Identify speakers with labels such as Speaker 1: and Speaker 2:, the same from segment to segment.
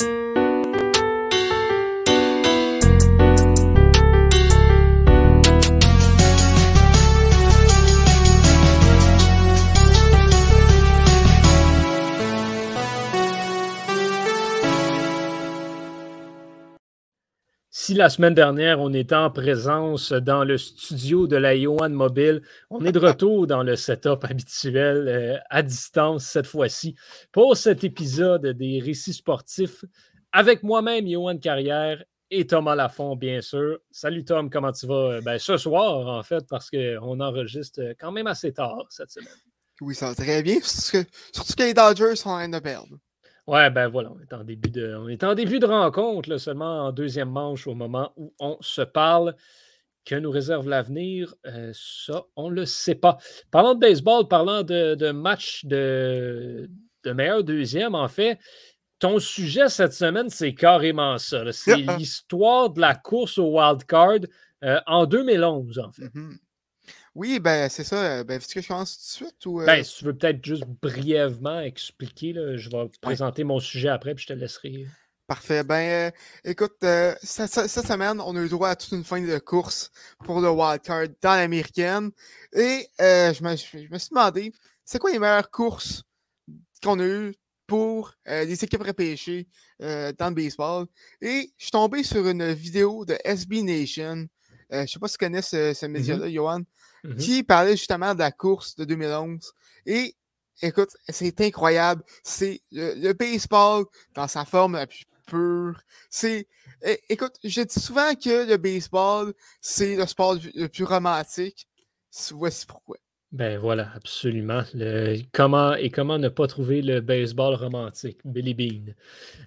Speaker 1: you Si la semaine dernière, on était en présence dans le studio de la Yohan Mobile, on est de retour dans le setup habituel euh, à distance cette fois-ci pour cet épisode des récits sportifs avec moi-même, Yohan Carrière et Thomas Lafont, bien sûr. Salut Tom, comment tu vas? Ben, ce soir, en fait, parce qu'on enregistre quand même assez tard cette semaine.
Speaker 2: Oui, ça va très bien, surtout que les Dodgers sont en train de.
Speaker 1: Ouais, ben voilà, on est en début de, on est en début de rencontre, seulement en deuxième manche au moment où on se parle. Que nous réserve l'avenir, euh, ça, on ne le sait pas. Parlant de baseball, parlant de, de match de, de meilleur deuxième, en fait, ton sujet cette semaine, c'est carrément ça. C'est l'histoire de la course au wild card euh, en 2011, en fait. Mm-hmm.
Speaker 2: Oui, ben c'est ça. Ben, est-ce que je commence tout de suite? Ou,
Speaker 1: ben, si tu veux peut-être juste brièvement expliquer, là, je vais présenter mon sujet après, puis je te laisserai.
Speaker 2: Parfait. Ben, écoute, cette, semaine, on a eu droit à toute une fin de course pour le wildcard dans l'américaine. Et je, me, je, me, suis demandé, c'est quoi les meilleures courses qu'on a eues pour les équipes repêchées dans le baseball? Et je suis tombé sur une vidéo de SB Nation. je ne sais pas si tu connais ce, ce mm-hmm. média-là, Johan. Mmh qui parlait justement de la course de 2011. Et écoute, c'est incroyable. C'est le, baseball dans sa forme la plus pure. C'est, écoute, je dis souvent que le baseball, c'est le sport le plus romantique. Voici pourquoi.
Speaker 1: Ben voilà, absolument. comment et comment ne pas trouver le baseball romantique, Billy Bean.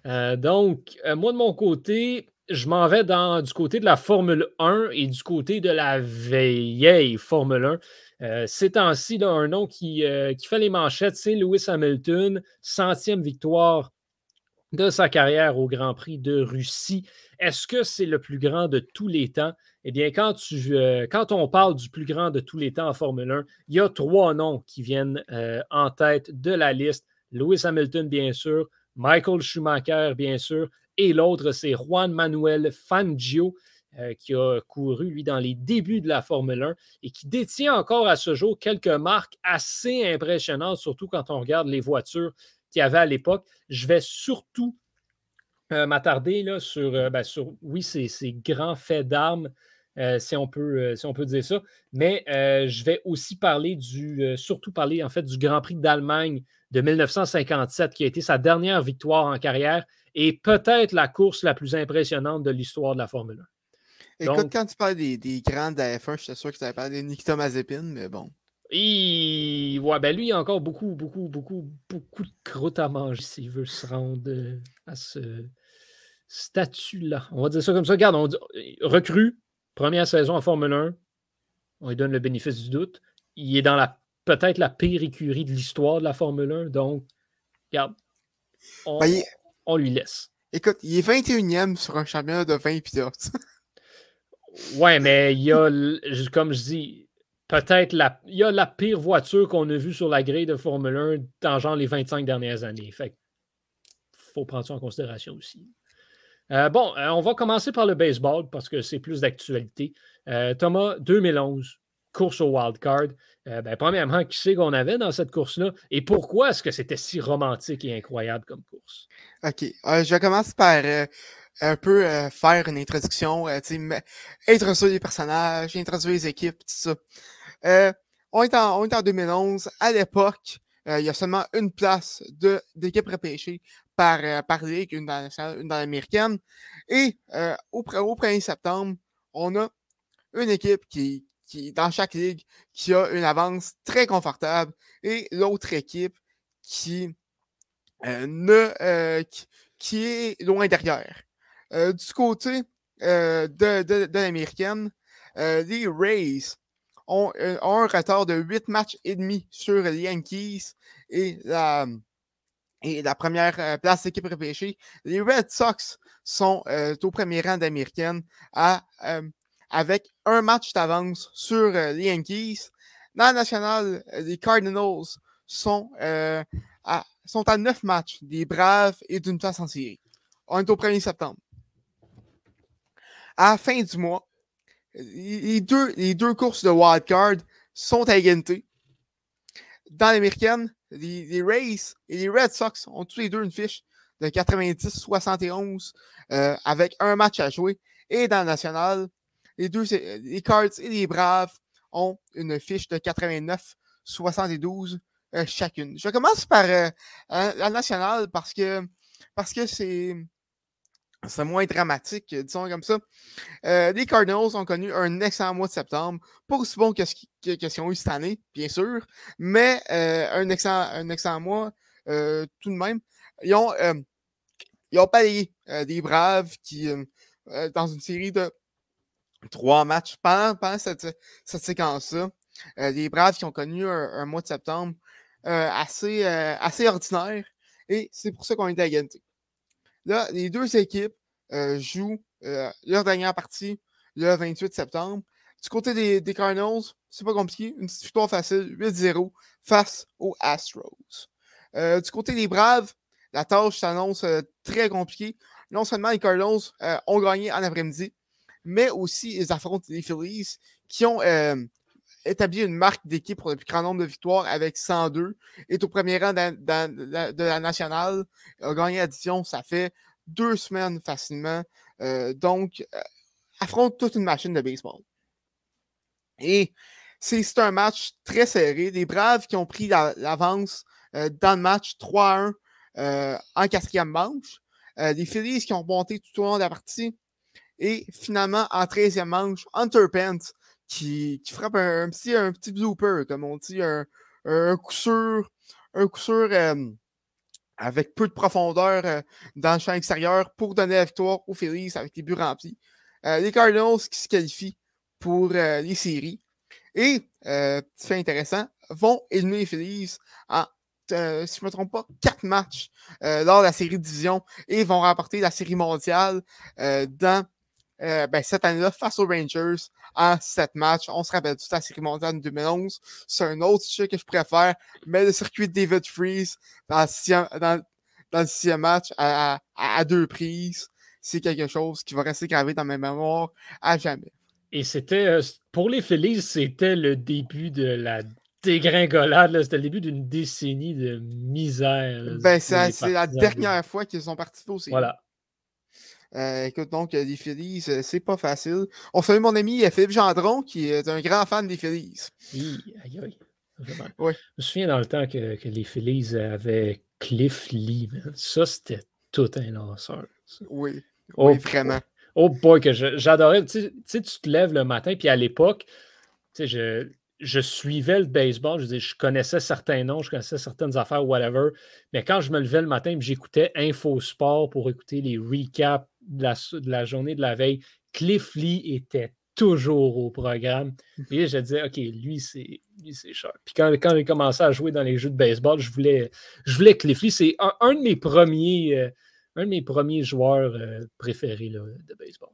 Speaker 1: Euh, donc, euh, moi de mon côté, je m'en vais dans, du côté de la Formule 1 et du côté de la vieille Formule 1. Euh, ces temps-ci, un nom qui, euh, qui, fait les manchettes, c'est Lewis Hamilton, centième victoire de sa carrière au Grand Prix de Russie. Est-ce que c'est le plus grand de tous les temps? Eh bien, quand, euh, quand on parle du plus grand de tous les temps en Formule 1, il y a trois noms qui viennent en tête de la liste. Lewis Hamilton, bien sûr, Michael Schumacher, bien sûr, et l'autre, c'est Juan Manuel Fangio, euh, qui a couru, lui, dans les débuts de la Formule 1 et qui détient encore à ce jour quelques marques assez impressionnantes, surtout quand on regarde les voitures qu'il y avait à l'époque. Je vais surtout euh, m'attarder sur, euh, ben, oui, ces, ces grands faits d'armes, si, on peut, si on peut dire ça, mais je vais aussi parler du, surtout parler en fait du Grand Prix d'Allemagne de 1957, qui a été sa dernière victoire en carrière et peut-être la course la plus impressionnante de l'histoire de la Formule
Speaker 2: 1. Écoute, quand tu parles des, des grands de F1, je suis sûr que tu avais parlé de Nikita Mazepin, mais bon.
Speaker 1: Ouais, ben lui, il a encore beaucoup, beaucoup, beaucoup, beaucoup de croûte à manger s'il veut se rendre euh, à ce statut-là. On va dire ça comme ça. Regarde, on dit, recrue, première saison en Formule 1, on lui donne le bénéfice du doute. Il est dans la peut-être la pire écurie de l'histoire de la Formule 1, donc, regarde, on, ben, on lui laisse.
Speaker 2: Écoute, il est 21e sur un championnat de 20 pilotes.
Speaker 1: ouais, mais il y a, comme je dis, peut-être la, il y a la pire voiture qu'on a vue sur la grille de Formule 1 dans genre les 25 dernières années. Fait faut prendre ça en considération aussi. Euh, bon, euh, on va commencer par le baseball parce que c'est plus d'actualité. Euh, Thomas, 2011, course au wild card. Euh, ben, premièrement, qui c'est qu'on avait dans cette course-là et pourquoi est-ce que c'était si romantique et incroyable comme course?
Speaker 2: OK. Euh, je commence par euh, un peu faire une introduction, introduire les personnages, introduire les équipes, tout ça. on, est en, on est en 2011. À l'époque, il y a seulement une place d'équipe repêchée par, par ligue, une dans, une dans l'américaine. Et au, au 1er septembre, on a une équipe qui, dans chaque ligue, qui a une avance très confortable et l'autre équipe qui, euh, ne, euh, qui, est loin derrière. Euh, du côté de, de, de l'américaine, les Rays ont, un retard de 8 matchs et demi sur les Yankees et la, et la première place d'équipe repêchée. Les Red Sox sont au premier rang d'américaine à avec un match d'avance sur euh, les Yankees. Dans la nationale, euh, les Cardinals sont, euh, à, sont à neuf matchs des Braves et d'une place en série. on est au 1er septembre. À la fin du mois, les deux, les deux courses de wildcard sont à égalité. Dans l'américaine, les, Rays et les Red Sox ont tous les deux une fiche de 90-71 euh, avec un match à jouer. Et dans le national, les deux, les Cards et les Braves ont une fiche de 89-72 euh, chacune. Je commence par euh, la nationale parce que parce que c'est c'est moins dramatique, disons comme ça. Euh, les Cardinals ont connu un excellent mois de septembre, pas aussi bon que ce qu'ils ont eu cette année, bien sûr, mais euh, un, excellent, un mois euh, tout de même. Ils ont, euh, ils ont euh, des Braves qui, euh, dans une série de trois matchs pendant, pendant cette, cette séquence-là, les Braves qui ont connu un, mois de septembre assez, assez ordinaire, et c'est pour ça qu'on est à égalité. Là, les deux équipes euh, jouent euh, leur dernière partie le 28 septembre. Du côté des, des Cardinals, c'est pas compliqué. Une petite victoire facile, 8-0 face aux Astros. Euh, du côté des Braves, la tâche s'annonce euh, très compliquée. Non seulement les Cardinals euh, ont gagné en après-midi, mais aussi ils affrontent les Phillies qui ont euh, établi une marque d'équipe pour le plus grand nombre de victoires avec 102. Est au premier rang de, la nationale. A gagné l'addition, ça fait deux semaines facilement. Euh, donc, euh, affronte toute une machine de baseball. Et c'est un match très serré. Les Braves qui ont pris l'avance la, euh, dans le match 3-1 en quatrième manche. les Phillies qui ont monté tout au long de la partie. Et finalement, en 13e manche, Hunter Pence qui, frappe un, petit, un petit blooper, comme on dit, un, coup sûr, un coup euh, avec peu de profondeur euh, dans le champ extérieur pour donner la victoire aux Phillies avec les buts remplis. Euh, les Cardinals qui se qualifient pour les séries. Et, petit fait intéressant, vont éliminer les Phillies en si je ne me trompe pas, quatre matchs lors de la série division et vont remporter la série mondiale dans ben, cette année-là face aux Rangers en sept matchs. On se rappelle toute la série mondiale de 2011. C'est un autre sujet que je préfère, mais le circuit de David Freeze dans le sixième, dans, dans le sixième match à, à, à deux prises, c'est quelque chose qui va rester gravé dans ma mémoire à jamais.
Speaker 1: Et c'était, pour les Phillies, c'était le début de la dégringolade. C'était le début d'une décennie de misère. Là,
Speaker 2: ben, c'est la dernière fois qu'ils sont participés aussi.
Speaker 1: Voilà.
Speaker 2: Euh, écoute, donc, les Phillies, c'est pas facile. On salue mon ami Philippe Gendron, qui est un grand fan des Phillies.
Speaker 1: Oui, aïe, aïe.
Speaker 2: Oui.
Speaker 1: Je me souviens dans le temps que, que les Phillies avaient Cliff Lee. Man. Ça, c'était tout un lanceur. Ça.
Speaker 2: Oui.
Speaker 1: Oh,
Speaker 2: oui, vraiment.
Speaker 1: Oh boy, que j'adorais. Tu sais, tu te lèves le matin, puis à l'époque, tu sais, je je suivais le baseball, je, disais, je connaissais certains noms, je connaissais certaines affaires, whatever. Mais quand je me levais le matin j'écoutais Infosport pour écouter les recaps de la, de la, journée de la veille, Cliff Lee était toujours au programme. Et je disais, OK, lui, c'est cher. Puis quand, quand j'ai commencé à jouer dans les jeux de baseball, je voulais, je voulais Cliff Lee. C'est un, un, de mes premiers, euh, un de mes premiers joueurs euh, préférés là, de baseball.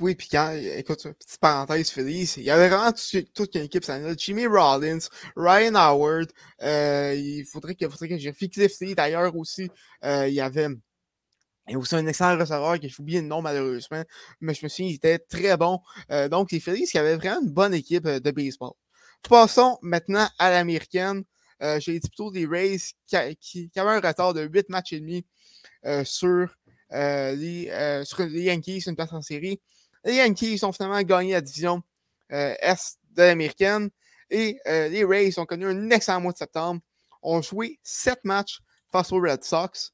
Speaker 2: Oui, puis quand, écoute, petite parenthèse Phillies, il y avait vraiment toute, toute une équipe, ça Jimmy Rollins, Ryan Howard, euh, il faudrait que, faudrait que j'ai Cliff Lee d'ailleurs aussi, il y avait a aussi un excellent receveur que j'ai oublié le nom malheureusement, mais je me souviens, il était très bon. Euh, donc, les Phillies, qui avaient vraiment une bonne équipe de baseball. Passons maintenant à l'américaine. Euh, j'ai dit plutôt des Rays qui, avaient un retard de 8 matchs et demi euh, sur, les, sur les Yankees, une place en série. Les Yankees ont finalement gagné la division euh, Est de l'américaine et euh, les Rays ont connu un excellent mois de septembre. Ont joué sept matchs face aux Red Sox.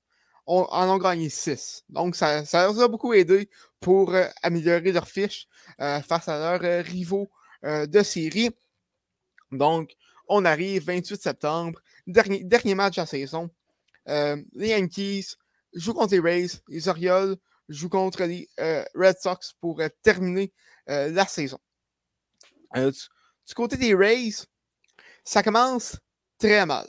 Speaker 2: En ont gagné six. Donc, ça, leur a beaucoup aidé pour euh, améliorer leur fiche face à leurs rivaux de série. Donc, on arrive 28 septembre, dernier, dernier match de la saison. les Yankees jouent contre les Rays, les Orioles joue contre les euh, Red Sox pour euh, terminer euh, la saison. Du, côté des Rays, ça commence très mal.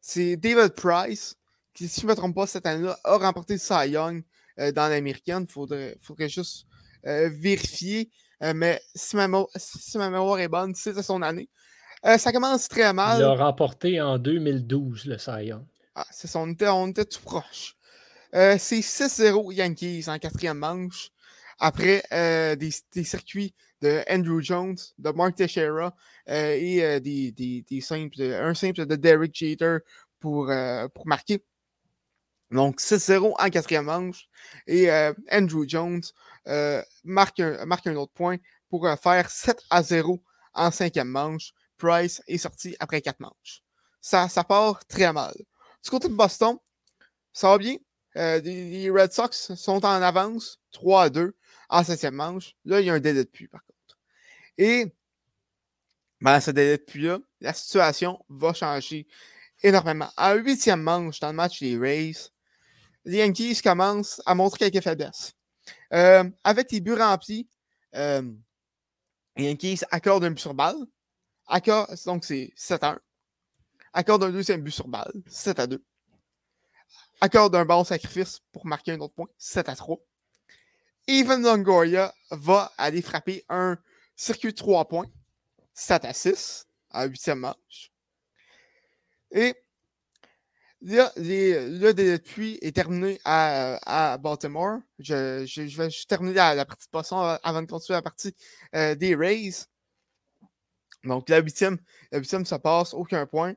Speaker 2: C'est David Price, qui, si je ne me trompe pas, cette année-là, a remporté Cy Young dans l'américaine. Il faudrait, faudrait, juste vérifier. mais si ma, si ma, mémoire est bonne, c'est son année. ça commence très mal.
Speaker 1: Il a remporté en 2012 le Cy Young.
Speaker 2: Ah, c'est ça, on était, on était tout proche. Euh, c'est 6-0 Yankees en quatrième manche. Après euh, des, des, circuits de Andrew Jones, de Mark Teixeira et des, des, des, simples, un simple de Derek Jeter pour, pour marquer. Donc 6-0 en quatrième manche. Et Andrew Jones marque, un, marque un autre point pour faire 7 à 0 en cinquième manche. Price est sorti après quatre manches. Ça, ça part très mal. Du côté de Boston, ça va bien. Euh, les, Red Sox sont en avance, 3 à 2 en septième manche. Là, il y a un délai de pluie, par contre. Et ben, ce délai de pluie-là, la situation va changer énormément. En huitième manche, dans le match des Rays, les Yankees commencent à montrer quelques faiblesses. Euh, avec les buts remplis, euh, les Yankees accordent un but sur balle. donc c'est 7 à 1. Accorde un deuxième but sur balle, 7 à 2. Accorde un bon sacrifice pour marquer un autre point, 7 à 3. Evan Longoria va aller frapper un circuit de 3 points, 7 à 6, à 8 match. Et là, le pluie est terminé à, Baltimore. Je, vais terminer la, partie de poisson avant de continuer la partie euh, des Rays. Donc, la huitième, la huitième se passe, aucun point.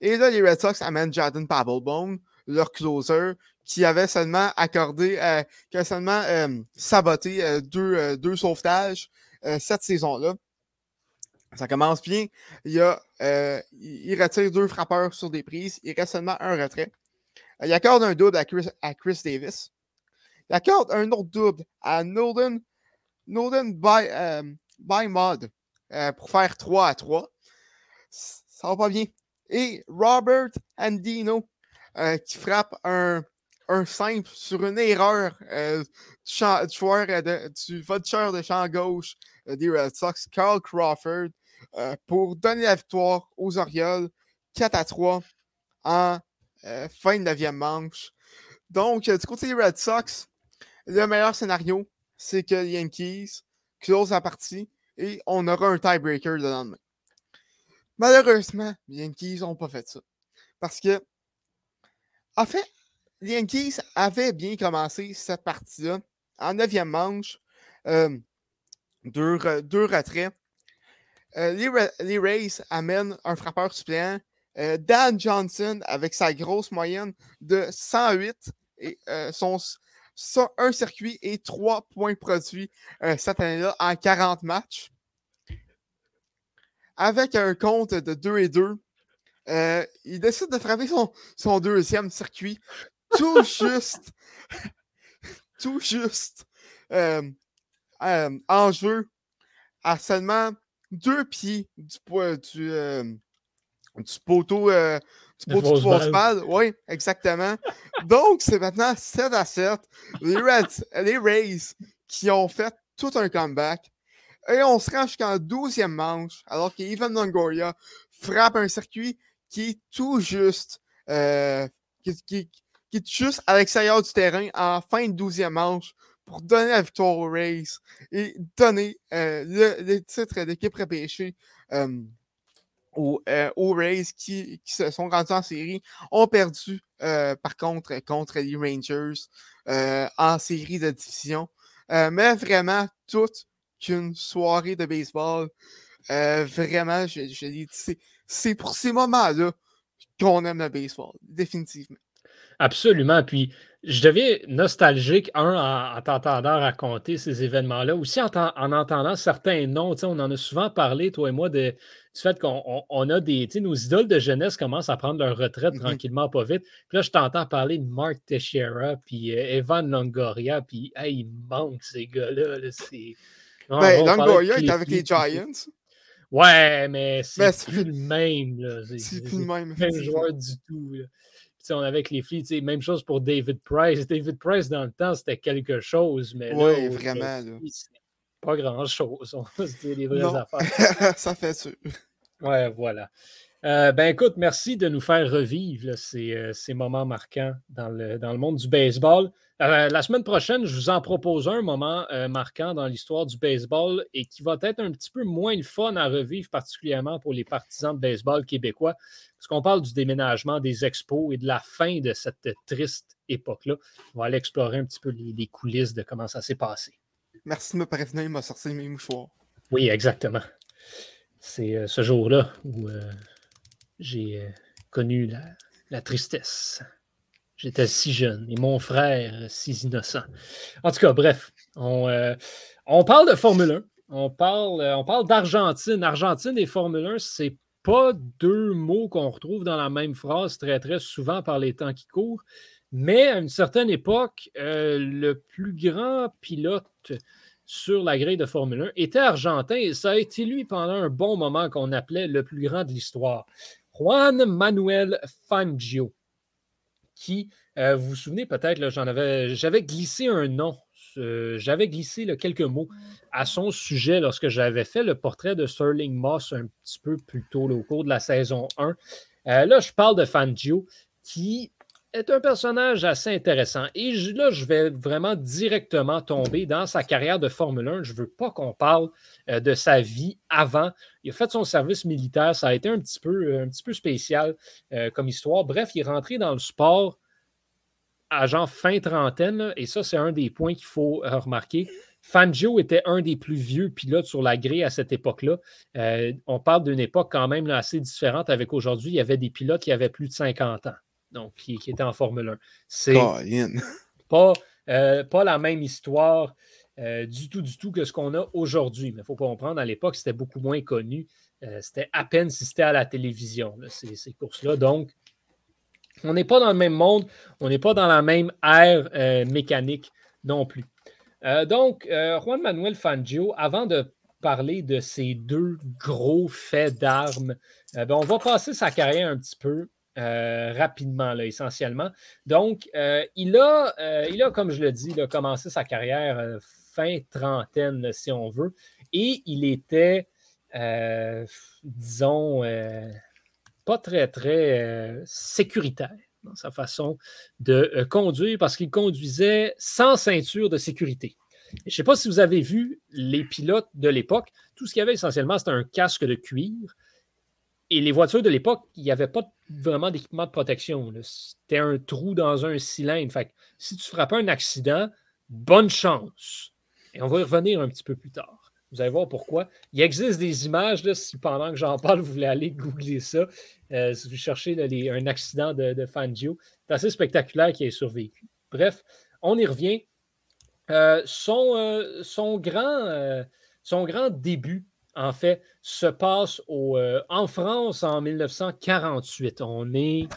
Speaker 2: Et là, les Red Sox amènent Jordan Pabblebone, leur closer, qui avait seulement accordé, euh, qui a seulement euh, saboté deux, deux, sauvetages cette saison-là. Ça commence bien. Il, a, il, retire deux frappeurs sur des prises. Il reste seulement un retrait. il accorde un double à Chris, à Chris Davis. Il accorde un autre double à Nolan, Nolan by, by Mod pour faire 3 à 3. Ça va pas bien et Robert Andino euh, qui frappe un, un, simple sur une erreur euh, du, champ, du, euh, de, du de champ gauche des Red Sox, Carl Crawford, pour donner la victoire aux Orioles 4 à 3 en fin de 9e manche. Donc, du côté des Red Sox, le meilleur scénario, c'est que les Yankees close la partie et on aura un tiebreaker le lendemain. Malheureusement, les Yankees n'ont pas fait ça. Parce que, en fait, les Yankees avaient bien commencé cette partie-là. En neuvième manche, euh, deux, retraits. Euh, les, Rays amènent un frappeur suppléant. Euh, Dan Johnson, avec sa grosse moyenne de 108, et son, un circuit et trois points produits cette année-là en 40 matchs avec un compte de 2 et 2, euh, il décide de frapper son, son deuxième circuit tout juste, tout juste euh, euh, en jeu à seulement deux pieds du, du, du poteau, du poteau de fausse balle. Oui, exactement. Donc, c'est maintenant 7 à 7. Les, Reds, les Rays qui ont fait tout un comeback. Et on se rend jusqu'en 12e manche, alors qu'Ivan Longoria frappe un circuit qui est tout juste, euh, qui, est juste à l'extérieur du terrain en fin de 12e manche pour donner la victoire aux Rays et donner euh, le, titre d'équipe repêchée euh, aux, Rays qui, se sont rendus en série, ont perdu par contre contre les Rangers en série de division. mais vraiment, toutes qu'une soirée de baseball. Euh, vraiment, je, je c'est pour ces moments-là qu'on aime le baseball, définitivement.
Speaker 1: Absolument. Puis, je deviens nostalgique, un, en, t'entendant raconter ces événements-là, aussi en, en, entendant certains noms. On en a souvent parlé, toi et moi, de, du fait qu'on a des. Nos idoles de jeunesse commencent à prendre leur retraite mm-hmm. tranquillement, pas vite. Puis là, je t'entends parler de Mark Teixeira, puis euh, Evan Longoria, puis hey, il manque ces gars-là. Là, c'est
Speaker 2: ben, Longoria est avec les Giants.
Speaker 1: Ouais, mais c'est plus le même.
Speaker 2: C'est plus le même.
Speaker 1: même joueur du tout. Là. On avec les Fleets, même chose pour David Price. David Price, dans le temps, c'était quelque chose, mais
Speaker 2: Oui, vraiment. Là.
Speaker 1: Pas grand-chose. On va se dire les vraies affaires.
Speaker 2: ça fait sûr.
Speaker 1: Ouais, voilà. Euh, ben écoute, merci de nous faire revivre ces, ces, moments marquants dans le, dans le monde du baseball. Euh, la semaine prochaine, je vous en propose un moment euh, marquant dans l'histoire du baseball et qui va être un petit peu moins le fun à revivre, particulièrement pour les partisans de baseball québécois, parce qu'on parle du déménagement des expos et de la fin de cette triste époque-là. On va aller explorer un petit peu les, coulisses de comment ça s'est passé.
Speaker 2: Merci de me prévenir, il m'a sorti mes mouchoirs.
Speaker 1: Oui, exactement. C'est euh, ce jour-là où j'ai connu la tristesse. J'étais si jeune et mon frère si innocent. En tout cas, bref, on, euh, parle de Formule 1. On parle, euh, on parle d'Argentine. Argentine et Formule 1, c'est pas deux mots qu'on retrouve dans la même phrase très, très souvent par les temps qui courent. Mais à une certaine époque, euh, le plus grand pilote sur la grille de Formule 1 était argentin et ça a été lui pendant un bon moment qu'on appelait le plus grand de l'histoire. Juan Manuel Fangio qui, euh, vous vous souvenez peut-être, j'en avais, j'avais glissé un nom, j'avais glissé quelques mots à son sujet lorsque j'avais fait le portrait de Sterling Moss un petit peu plus tôt au cours de la saison 1. Euh, là, je parle de Fangio, qui est un personnage assez intéressant. Et là, je vais vraiment directement tomber dans sa carrière de Formule 1. Je ne veux pas qu'on parle euh, de sa vie avant. Il a fait son service militaire. Ça a été un petit peu, un petit peu spécial euh, comme histoire. Bref, il est rentré dans le sport à genre fin trentaine. et ça, c'est un des points qu'il faut euh, remarquer. Fangio était un des plus vieux pilotes sur la grille à cette époque-là. on parle d'une époque quand même assez différente avec aujourd'hui. Il y avait des pilotes qui avaient plus de 50 ans donc qui, était en Formule 1. C'est pas, euh, pas la même histoire euh, du tout, du tout que ce qu'on a aujourd'hui. Mais il faut comprendre, à l'époque, c'était beaucoup moins connu. Euh, c'était à peine si c'était à la télévision, ces, courses-là. Donc, on n'est pas dans le même monde, on n'est pas dans la même ère mécanique non plus. donc, Juan Manuel Fangio, avant de parler de ces deux gros faits d'armes, ben, on va passer sa carrière un petit peu euh, rapidement, là, essentiellement. Donc, euh, il, a, euh, il a, comme je le dis, a commencé sa carrière fin trentaine, si on veut, et il était, disons, pas très, très sécuritaire dans sa façon de conduire parce qu'il conduisait sans ceinture de sécurité. Je ne sais pas si vous avez vu les pilotes de l'époque. Tout ce qu'il y avait essentiellement, c'était un casque de cuir et les voitures de l'époque, il n'y avait pas vraiment d'équipement de protection. C'était un trou dans un cylindre. Fait si tu frappais un accident, bonne chance. Et on va y revenir un petit peu plus tard. Vous allez voir pourquoi. Il existe des images, là, si pendant que j'en parle, vous voulez aller googler ça, euh, si vous cherchez un accident de, Fangio, c'est assez spectaculaire qui ait survécu. Bref, on y revient. Euh, euh, son, grand, son grand début en fait, se passe au, euh, en France en 1948. On est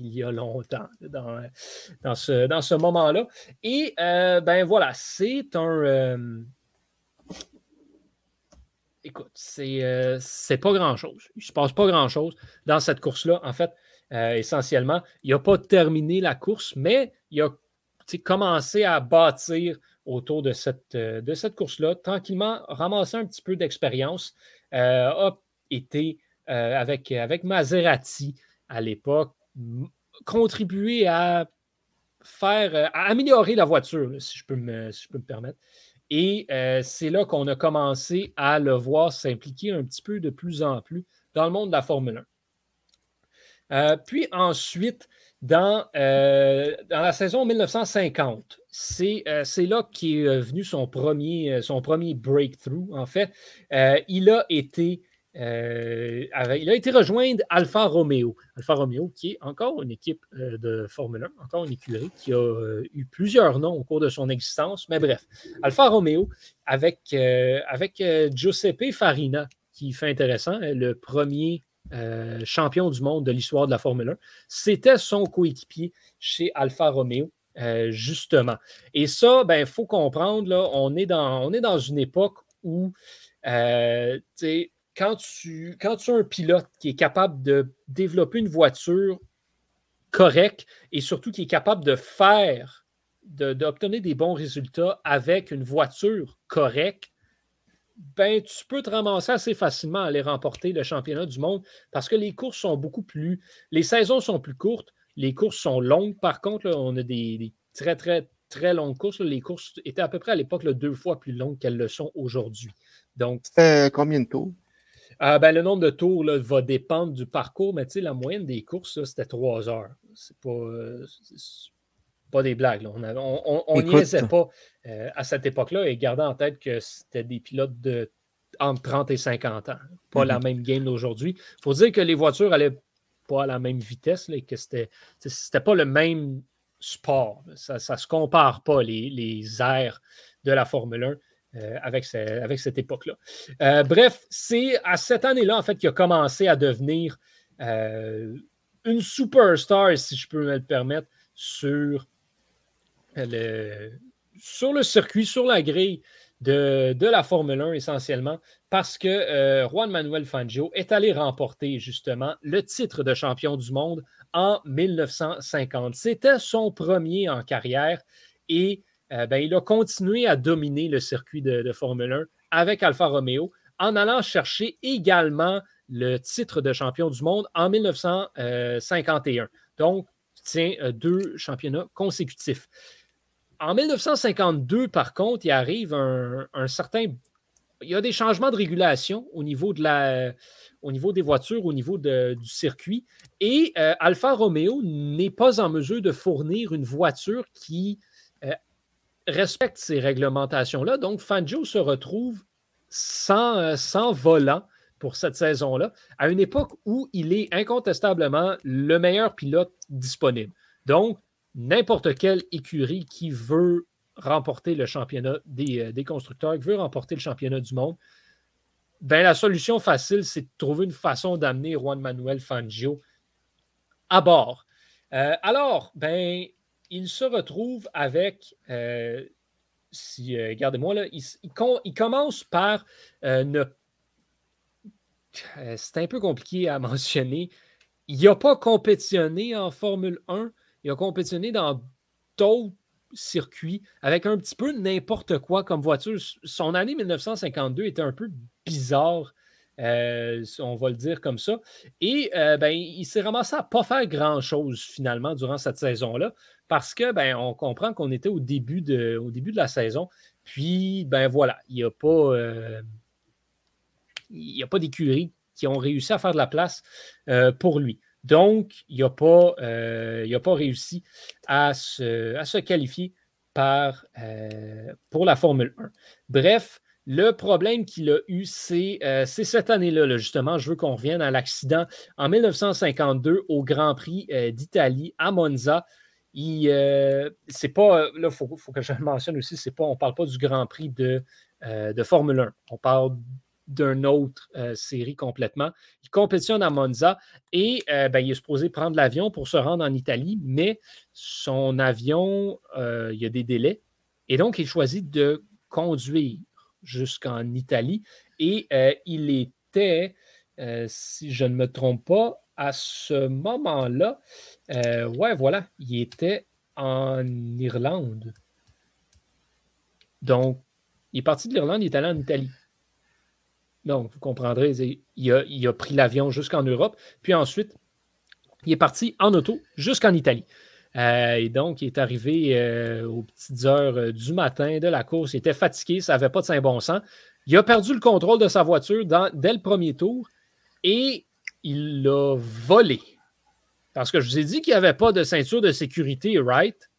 Speaker 1: il y a longtemps dans, ce moment-là. Et euh, ben voilà, c'est un. Euh, écoute, c'est, c'est pas grand-chose. Il ne se passe pas grand-chose dans cette course-là. En fait, essentiellement, il n'a pas terminé la course, mais il a commencé à bâtir autour de cette, euh, de cette course-là, tranquillement ramasser un petit peu d'expérience, euh, a été euh, avec, avec Maserati à l'époque, contribué à faire, améliorer la voiture, si, je peux me, je peux me permettre. Et c'est là qu'on a commencé à le voir s'impliquer un petit peu de plus en plus dans le monde de la Formule 1. puis ensuite, dans, dans la saison 1950, euh, c'est là qu'est euh, venu son premier, euh, son premier breakthrough, en fait. il, a été, il a été Alfa Romeo. Alfa Romeo, qui est encore une équipe de Formule 1, encore une écurie, qui a eu plusieurs noms au cours de son existence. Mais bref, Alfa Romeo avec, avec Giuseppe Farina, qui fait intéressant, hein, le premier champion du monde de l'histoire de la Formule 1. C'était son coéquipier chez Alfa Romeo. Euh, justement. Et ça, il ben, faut comprendre, on, est dans, une époque où euh, quand, tu, quand tu as un pilote qui est capable de développer une voiture correcte et surtout qui est capable de faire, d'obtenir des bons résultats avec une voiture correcte, ben, tu peux te ramasser assez facilement à aller remporter le championnat du monde parce que les courses sont beaucoup plus. Les saisons sont plus courtes, les courses sont longues. Par contre, on a des, très, très, très longues courses. Les courses étaient à peu près à l'époque deux fois plus longues qu'elles le sont aujourd'hui. Donc.
Speaker 2: combien de tours?
Speaker 1: Ah, ben, le nombre de tours va dépendre du parcours, mais la moyenne des courses, c'était trois heures. C'est pas, euh, pas des blagues. On n'y On pas euh, à cette époque-là et gardant en tête que c'était des pilotes de entre 30 et 50 ans. Pas la mm-hmm. même game d'aujourd'hui. Il faut dire que les voitures allaient pas à la même vitesse et que c'était c'était pas le même sport. Ça ne se compare pas, les, les airs de la Formule 1. Euh, avec, avec, cette époque-là. Euh, bref, c'est à cette année-là, en fait, qu'il a commencé à devenir une superstar, si je peux me le permettre, sur sur le circuit, sur la grille de, la Formule 1 essentiellement, parce que euh, Juan Manuel Fangio est allé remporter justement le titre de champion du monde en 1950. C'était son premier en carrière et euh, ben, il a continué à dominer le circuit de, de, Formule 1 avec Alfa Romeo en allant chercher également le titre de champion du monde en 1951. Donc, tient euh, deux championnats consécutifs. En 1952, par contre, il arrive un, certain. Il y a des changements de régulation au niveau, des voitures, au niveau du circuit. Et euh, Alfa Romeo n'est pas en mesure de fournir une voiture qui euh, respecte ces réglementations-là. Donc, Fangio se retrouve sans, euh, sans volant pour cette saison-là, à une époque où il est incontestablement le meilleur pilote disponible. Donc, n'importe quelle écurie qui veut remporter le championnat euh, des, constructeurs, qui veut remporter le championnat du monde, ben, la solution facile, c'est de trouver une façon d'amener Juan Manuel Fangio à bord. Euh, alors, ben, il se retrouve avec, euh, si, regardez-moi là, il, commence par ne. C'est un peu compliqué à mentionner. Il n'a pas compétitionné en Formule 1 il a compétitionné dans d'autres circuits avec un petit peu n'importe quoi comme voiture. Son année 1952 était un peu bizarre. Euh, on va le dire comme ça. Et euh, ben, il s'est ramassé à pas faire grand-chose finalement durant cette saison-là parce que ben, on comprend qu'on était au début, de, au début de la saison. Puis, ben voilà, il n'y a pas, euh, il a pas d'écurie qui ont réussi à faire de la place pour lui. Donc, il n'a pas, euh, pas réussi à se, qualifier euh, pour la Formule 1. Bref, le problème qu'il a eu, c'est euh, cette année-là, justement. Je veux qu'on revienne à l'accident en 1952 au Grand Prix d'Italie à Monza. c'est pas, là, il faut, que je le mentionne aussi, pas, on ne parle pas du Grand Prix de, de Formule 1. On parle d'une autre euh, série complètement. Il compétitionne à Monza et euh, ben, il est supposé prendre l'avion pour se rendre en Italie, mais son avion, euh, il y a des délais. Et donc, il choisit de conduire jusqu'en Italie. Et il était, si je ne me trompe pas, à ce moment-là, ouais, voilà, il était en Irlande. Donc, il est parti de l'Irlande, il est allé en Italie. Donc, vous comprendrez, il a, pris l'avion jusqu'en Europe, puis ensuite, il est parti en auto jusqu'en Italie. Euh, et donc, il est arrivé euh, aux petites heures euh, du matin de la course. Il était fatigué, ça n'avait pas de saint bon sens. Il a perdu le contrôle de sa voiture dès le premier tour et il l'a volé. Parce que je vous ai dit qu'il n'y avait pas de ceinture de sécurité, right?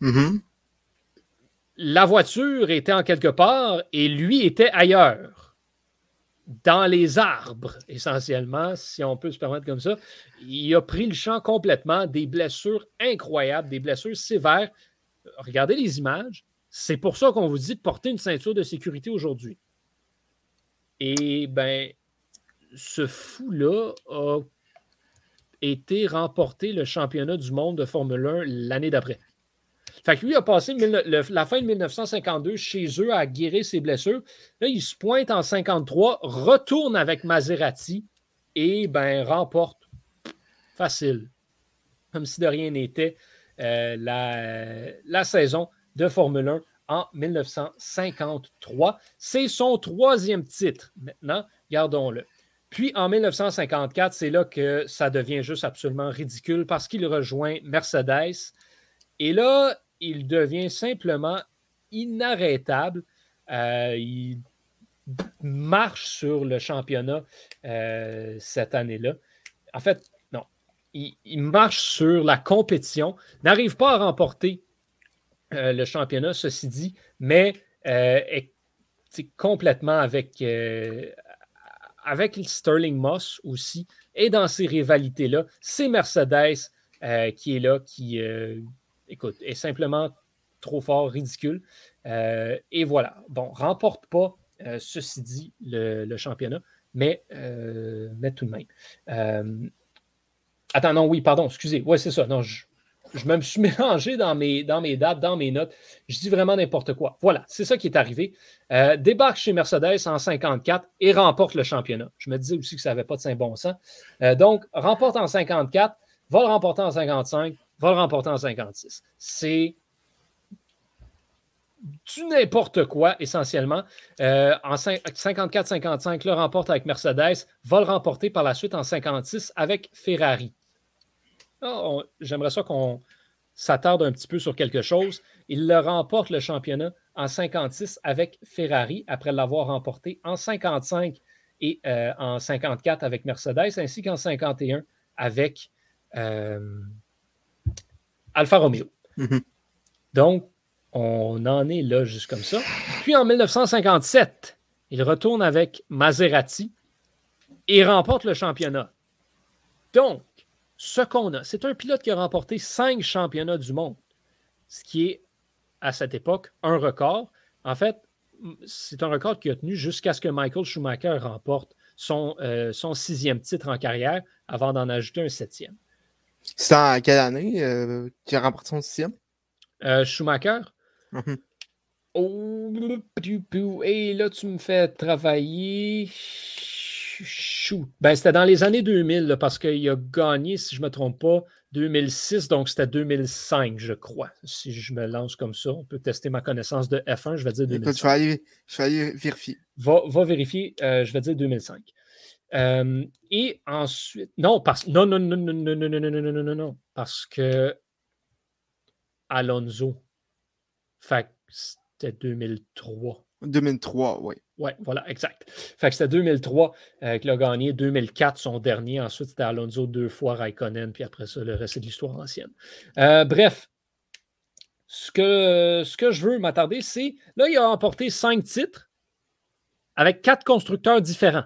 Speaker 2: Mm-hmm.
Speaker 1: La voiture était en quelque part et lui était ailleurs dans les arbres, essentiellement, si on peut se permettre comme ça. Il a pris le champ complètement, des blessures incroyables, des blessures sévères. Regardez les images. C'est pour ça qu'on vous dit de porter une ceinture de sécurité aujourd'hui. Et ben, ce fou-là a été remporté le championnat du monde de Formule 1 l'année d'après. Fait que lui a passé la fin de 1952 chez eux à guérir ses blessures. Là, il se pointe en 53, retourne avec Maserati et ben, remporte facile, comme si de rien n'était, euh, la, la, saison de Formule 1 en 1953. C'est son troisième titre maintenant, gardons-le. Puis en 1954, c'est là que ça devient juste absolument ridicule parce qu'il rejoint Mercedes. Et là, il devient simplement inarrêtable. Euh, il marche sur le championnat euh, cette année-là. En fait, non. Il, marche sur la compétition, n'arrive pas à remporter euh, le championnat, ceci dit, mais est complètement avec, avec Sterling Moss aussi, et dans ces rivalités-là, c'est Mercedes qui est là, qui, écoute, est simplement trop fort, ridicule. Euh, et voilà. Bon, remporte pas, euh, ceci dit, le, championnat, mais, euh, mais, tout de même. attends, non, oui, pardon, excusez. Oui, c'est ça. Non, je, me suis mélangé dans mes, dans mes dates, dans mes notes. Je dis vraiment n'importe quoi. Voilà, c'est ça qui est arrivé. débarque chez Mercedes en 54 et remporte le championnat. Je me disais aussi que ça n'avait pas de saint bon sens. donc, remporte en 54, va le remporter en 55, va le remporter en 56. C'est du n'importe quoi, essentiellement. Euh, en 54-55, le remporte avec Mercedes, va le remporter par la suite en 56 avec Ferrari. Ah, j'aimerais ça qu'on s'attarde un petit peu sur quelque chose. Il le remporte le championnat en 56 avec Ferrari, après l'avoir remporté en 55 et euh, en 54 avec Mercedes, ainsi qu'en 51 avec euh, Alfa Romeo. Mm-hmm. Donc, on en est là juste comme ça. Puis en 1957, il retourne avec Maserati et remporte le championnat. Donc, ce qu'on a, c'est un pilote qui a remporté cinq championnats du monde, ce qui est à cette époque un record. En fait, c'est un record qui a tenu jusqu'à ce que Michael Schumacher remporte son, euh, son sixième titre en carrière avant d'en ajouter un septième.
Speaker 2: C'est en quelle année euh, qu'il a remporté son sixième?
Speaker 1: Euh, Schumacher,
Speaker 2: Mhm.
Speaker 1: Oh, et là, tu me fais travailler. Ben, c'était dans les années 2000, parce qu'il a gagné, si je ne me trompe pas, 2006, donc c'était 2005, je crois. Si je me lance comme ça, on peut tester ma connaissance de F1, je vais dire 2005.
Speaker 2: je, vais aller, je vais aller vérifier.
Speaker 1: Va, va vérifier, euh, je vais dire 2005. Euh, et ensuite, non, parce non, non, non, non, non, non, non, non, non, non, non, non, parce que Alonso fait que c'était 2003.
Speaker 2: 2003, oui.
Speaker 1: Oui, voilà, exact. Fait que c'était 2003 euh, qu'il a gagné, 2004 son dernier, ensuite c'était Alonso deux fois, Raikkonen, puis après ça, le reste de l'histoire ancienne. Euh, bref, ce que, ce que je veux m'attarder, c'est, là, il a remporté cinq titres avec quatre constructeurs différents.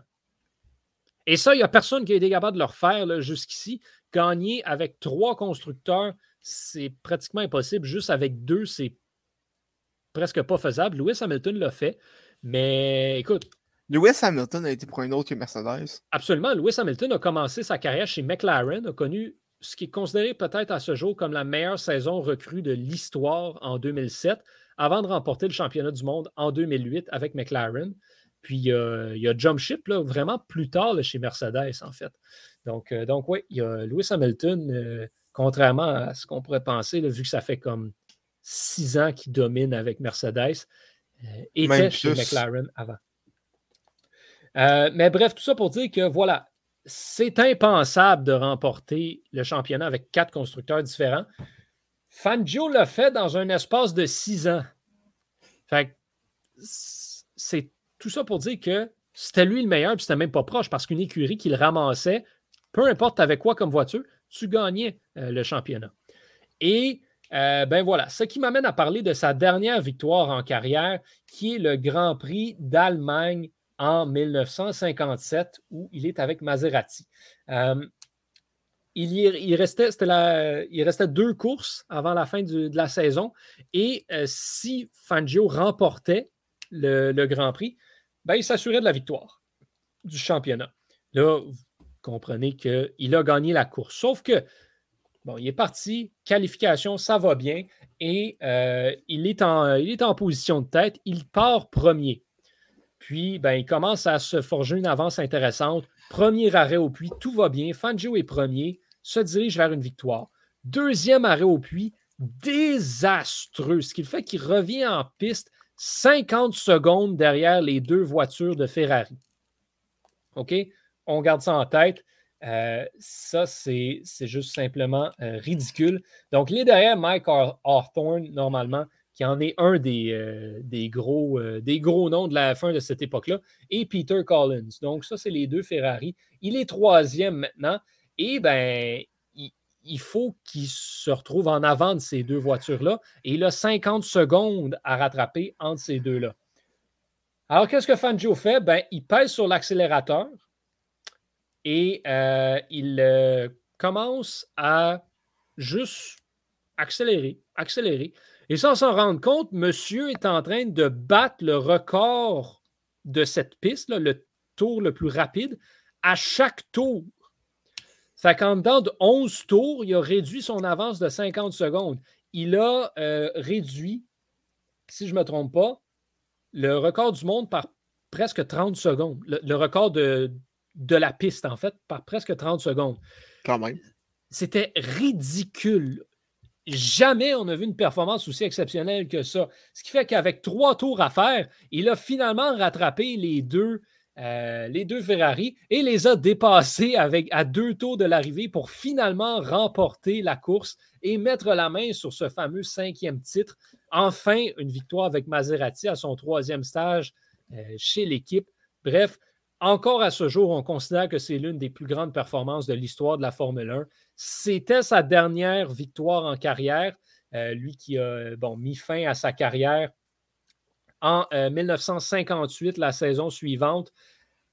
Speaker 1: Et ça, il n'y a personne qui a été capable de le refaire jusqu'ici. Gagner avec trois constructeurs, c'est pratiquement impossible. Juste avec deux, c'est presque pas faisable. Lewis Hamilton l'a fait, mais écoute.
Speaker 2: Lewis Hamilton a été pour un autre que Mercedes.
Speaker 1: Absolument. Lewis Hamilton a commencé sa carrière chez McLaren, a connu ce qui est considéré peut-être à ce jour comme la meilleure saison recrue de l'histoire en 2007, avant de remporter le championnat du monde en 2008 avec McLaren. Puis il y a jump ship là, vraiment plus tard chez Mercedes, en fait. Donc, euh, donc oui, il y a Lewis Hamilton, euh, contrairement à ce qu'on pourrait penser, vu que ça fait comme six ans qui domine avec Mercedes, euh, était chez McLaren avant. Mais bref, tout ça pour dire que voilà, c'est impensable de remporter le championnat avec quatre constructeurs différents. Fangio l'a fait dans un espace de six ans. Fait c'est tout ça pour dire que c'était lui le meilleur, puis c'était même pas proche, parce qu'une écurie qui le ramassait, peu importe avec quoi comme voiture, tu gagnais euh, le championnat. Et euh, ben voilà, ce qui m'amène à parler de sa dernière victoire en carrière, qui est le Grand Prix d'Allemagne en 1957, où il est avec Maserati. Euh, il, restait, il restait deux courses avant la fin de la saison, et si Fangio remportait le, Grand Prix, ben, il s'assurait de la victoire du championnat. Là, vous comprenez qu'il a gagné la course. Sauf que Bon, il est parti, qualification, ça va bien. Et euh, il, est en, il est en position de tête. Il part premier. Puis, ben, il commence à se forger une avance intéressante. Premier arrêt au puits, tout va bien. Fangio est premier, se dirige vers une victoire. Deuxième arrêt au puits, désastreux, ce qui fait qu'il revient en piste 50 secondes derrière les deux voitures de Ferrari. OK? On garde ça en tête. Euh, ça, c'est juste simplement euh, ridicule. Donc, il est derrière Mike Hawthorne, normalement, qui en est un des, euh, gros, des noms de la fin de cette époque-là, et Peter Collins. Donc, ça, c'est les deux Ferrari. Il est troisième maintenant. Et ben, il, faut qu'il se retrouve en avant de ces deux voitures-là. Et il a 50 secondes à rattraper entre ces deux-là. Alors, qu'est-ce que Fangio fait? Ben, il pèse sur l'accélérateur et euh, il euh, commence à juste accélérer, accélérer. Et sans s'en rendre compte, monsieur est en train de battre le record de cette piste, le tour le plus rapide, à chaque tour. Ça qu'en dedans de 11 tours, il a réduit son avance de 50 secondes. Il a euh, réduit, si je ne me trompe pas, le record du monde par presque 30 secondes. le record de, de la piste, en fait, par presque 30 secondes.
Speaker 2: Quand même.
Speaker 1: C'était ridicule. Jamais on a vu une performance aussi exceptionnelle que ça. Ce qui fait qu'avec trois tours à faire, il a finalement rattrapé les deux, euh, les deux Ferrari et les a dépassés avec, à deux tours de l'arrivée pour finalement remporter la course et mettre la main sur ce fameux cinquième titre. Enfin, une victoire avec Maserati à son troisième stage euh, chez l'équipe. Bref, encore à ce jour, on considère que c'est l'une des plus grandes performances de l'histoire de la Formule 1. C'était sa dernière victoire en carrière, euh, lui qui a mis fin à sa carrière en 1958, euh, la saison suivante,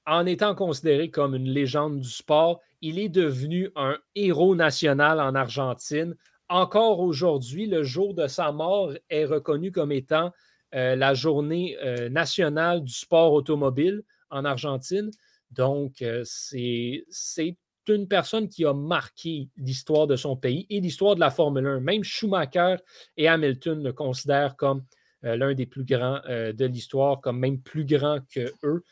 Speaker 1: en étant considéré comme une légende du sport. Il est devenu un héros national en Argentine. Encore aujourd'hui, le jour de sa mort est reconnu comme étant euh, la journée nationale du sport automobile en Argentine. Donc, euh, c'est une personne qui a marqué l'histoire de son pays et l'histoire de la Formule 1. Même Schumacher et Hamilton le considèrent comme euh, l'un des plus grands euh, de l'histoire, comme même plus grand que eux.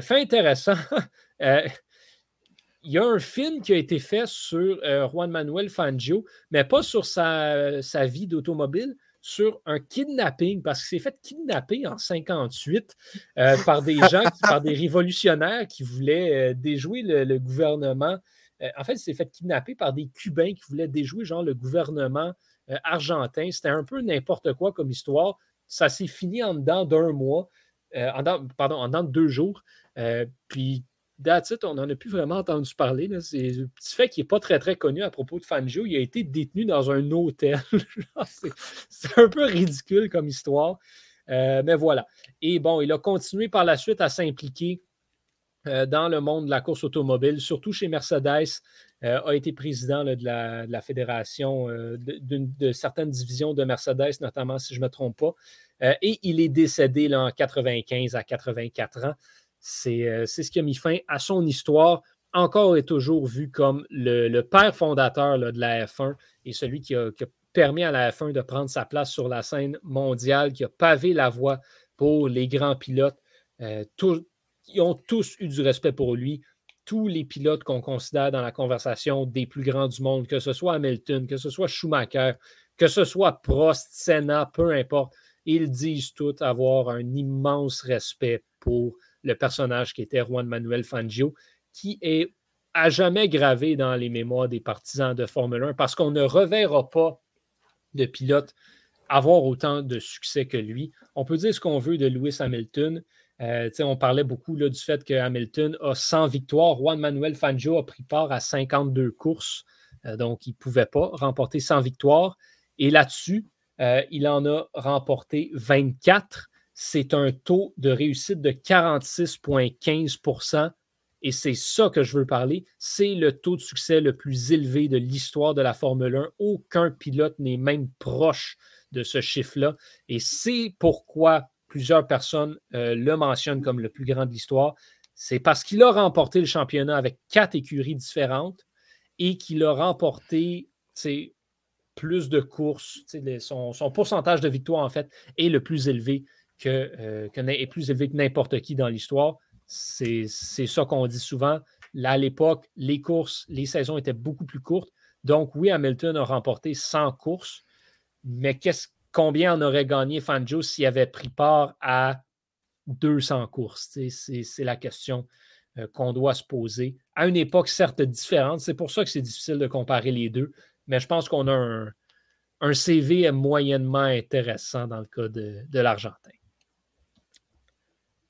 Speaker 1: fait intéressant. il y a un film qui a été fait sur Juan Manuel Fangio, mais pas sur sa, vie d'automobile, sur un kidnapping, parce qu'il s'est fait kidnapper en 58 euh, par des gens, par des révolutionnaires qui voulaient euh, déjouer le, gouvernement. Euh, en fait, il s'est fait kidnapper par des Cubains qui voulaient déjouer, le gouvernement argentin. C'était un peu n'importe quoi comme histoire. Ça s'est fini en dedans d'un mois, en pardon, en dedans de deux jours. puis That's on n'en a plus vraiment entendu parler. C'est un petit fait qui n'est pas très, très connu à propos de Fangio. Il a été détenu dans un hôtel. c'est un peu ridicule comme histoire. Euh, mais voilà. Et bon, il a continué par la suite à s'impliquer euh, dans le monde de la course automobile, surtout chez Mercedes. Euh, a été président de, la, fédération de, certaines divisions de Mercedes, notamment si je ne me trompe pas. et il est décédé en 95 à 84 ans. Euh, c'est ce qui a mis fin à son histoire, encore et toujours vu comme le, père fondateur de la F1 et celui qui a, permis à la F1 de prendre sa place sur la scène mondiale, qui a pavé la voie pour les grands pilotes. Euh, ils ont tous eu du respect pour lui. Tous les pilotes qu'on considère dans la conversation des plus grands du monde, que ce soit Hamilton, que ce soit Schumacher, que ce soit Prost, Senna, peu importe, ils disent tous avoir un immense respect pour le personnage qui était Juan Manuel Fangio, qui est à jamais gravé dans les mémoires des partisans de Formule 1 parce qu'on ne reverra pas de pilote avoir autant de succès que lui. On peut dire ce qu'on veut de Lewis Hamilton. Euh, on parlait beaucoup là, du fait que Hamilton a 100 victoires. Juan Manuel Fangio a pris part à 52 courses, euh, donc il ne pouvait pas remporter 100 victoires. Et là-dessus, euh, il en a remporté 24 c'est un taux de réussite de 46,15% et c'est ça que je veux parler. C'est le taux de succès le plus élevé de l'histoire de la Formule 1. Aucun pilote n'est même proche de ce chiffre-là. Et c'est pourquoi plusieurs personnes euh, le mentionnent comme le plus grand de l'histoire. C'est parce qu'il a remporté le championnat avec quatre écuries différentes et qu'il a remporté plus de courses. Son, pourcentage de victoire, en fait, est le plus élevé que, euh, plus élevé que n'importe qui dans l'histoire. C'est ça qu'on dit souvent. À l'époque, les courses, les saisons étaient beaucoup plus courtes. Donc, oui, Hamilton a remporté 100 courses, mais qu'est-ce, combien en aurait gagné Fanjo s'il avait pris part à 200 courses? C'est la question euh, qu'on doit se poser à une époque certes différente. C'est pour ça que c'est difficile de comparer les deux, mais je pense qu'on a un, CV moyennement intéressant dans le cas de, de l'Argentin.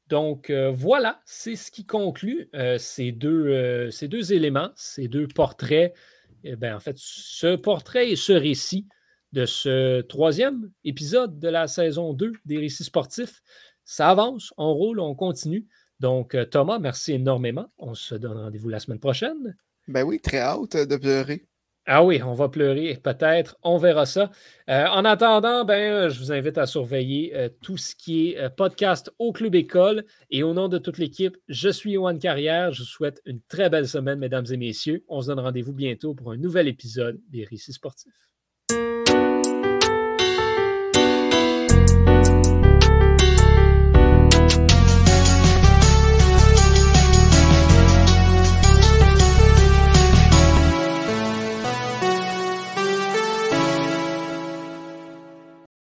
Speaker 1: Donc euh, voilà, c'est ce qui conclut euh, ces, deux, ces, deux, éléments, ces deux portraits. Eh bien, en fait, ce portrait et ce récit de ce troisième épisode de la saison 2 des récits sportifs. Ça avance, on roule, on continue. Donc, euh, Thomas, merci énormément. On se donne rendez-vous la semaine prochaine.
Speaker 2: Ben oui, très hâte de pleurer.
Speaker 1: Ah oui, on va pleurer, peut-être. On verra ça. Euh, en attendant, ben, je vous invite à surveiller euh, tout ce qui est podcast au Club École. Et au nom de toute l'équipe, je suis Yohan Carrière. Je vous souhaite une très belle semaine, mesdames et messieurs. On se donne rendez-vous bientôt pour un nouvel épisode des Récits sportifs. Música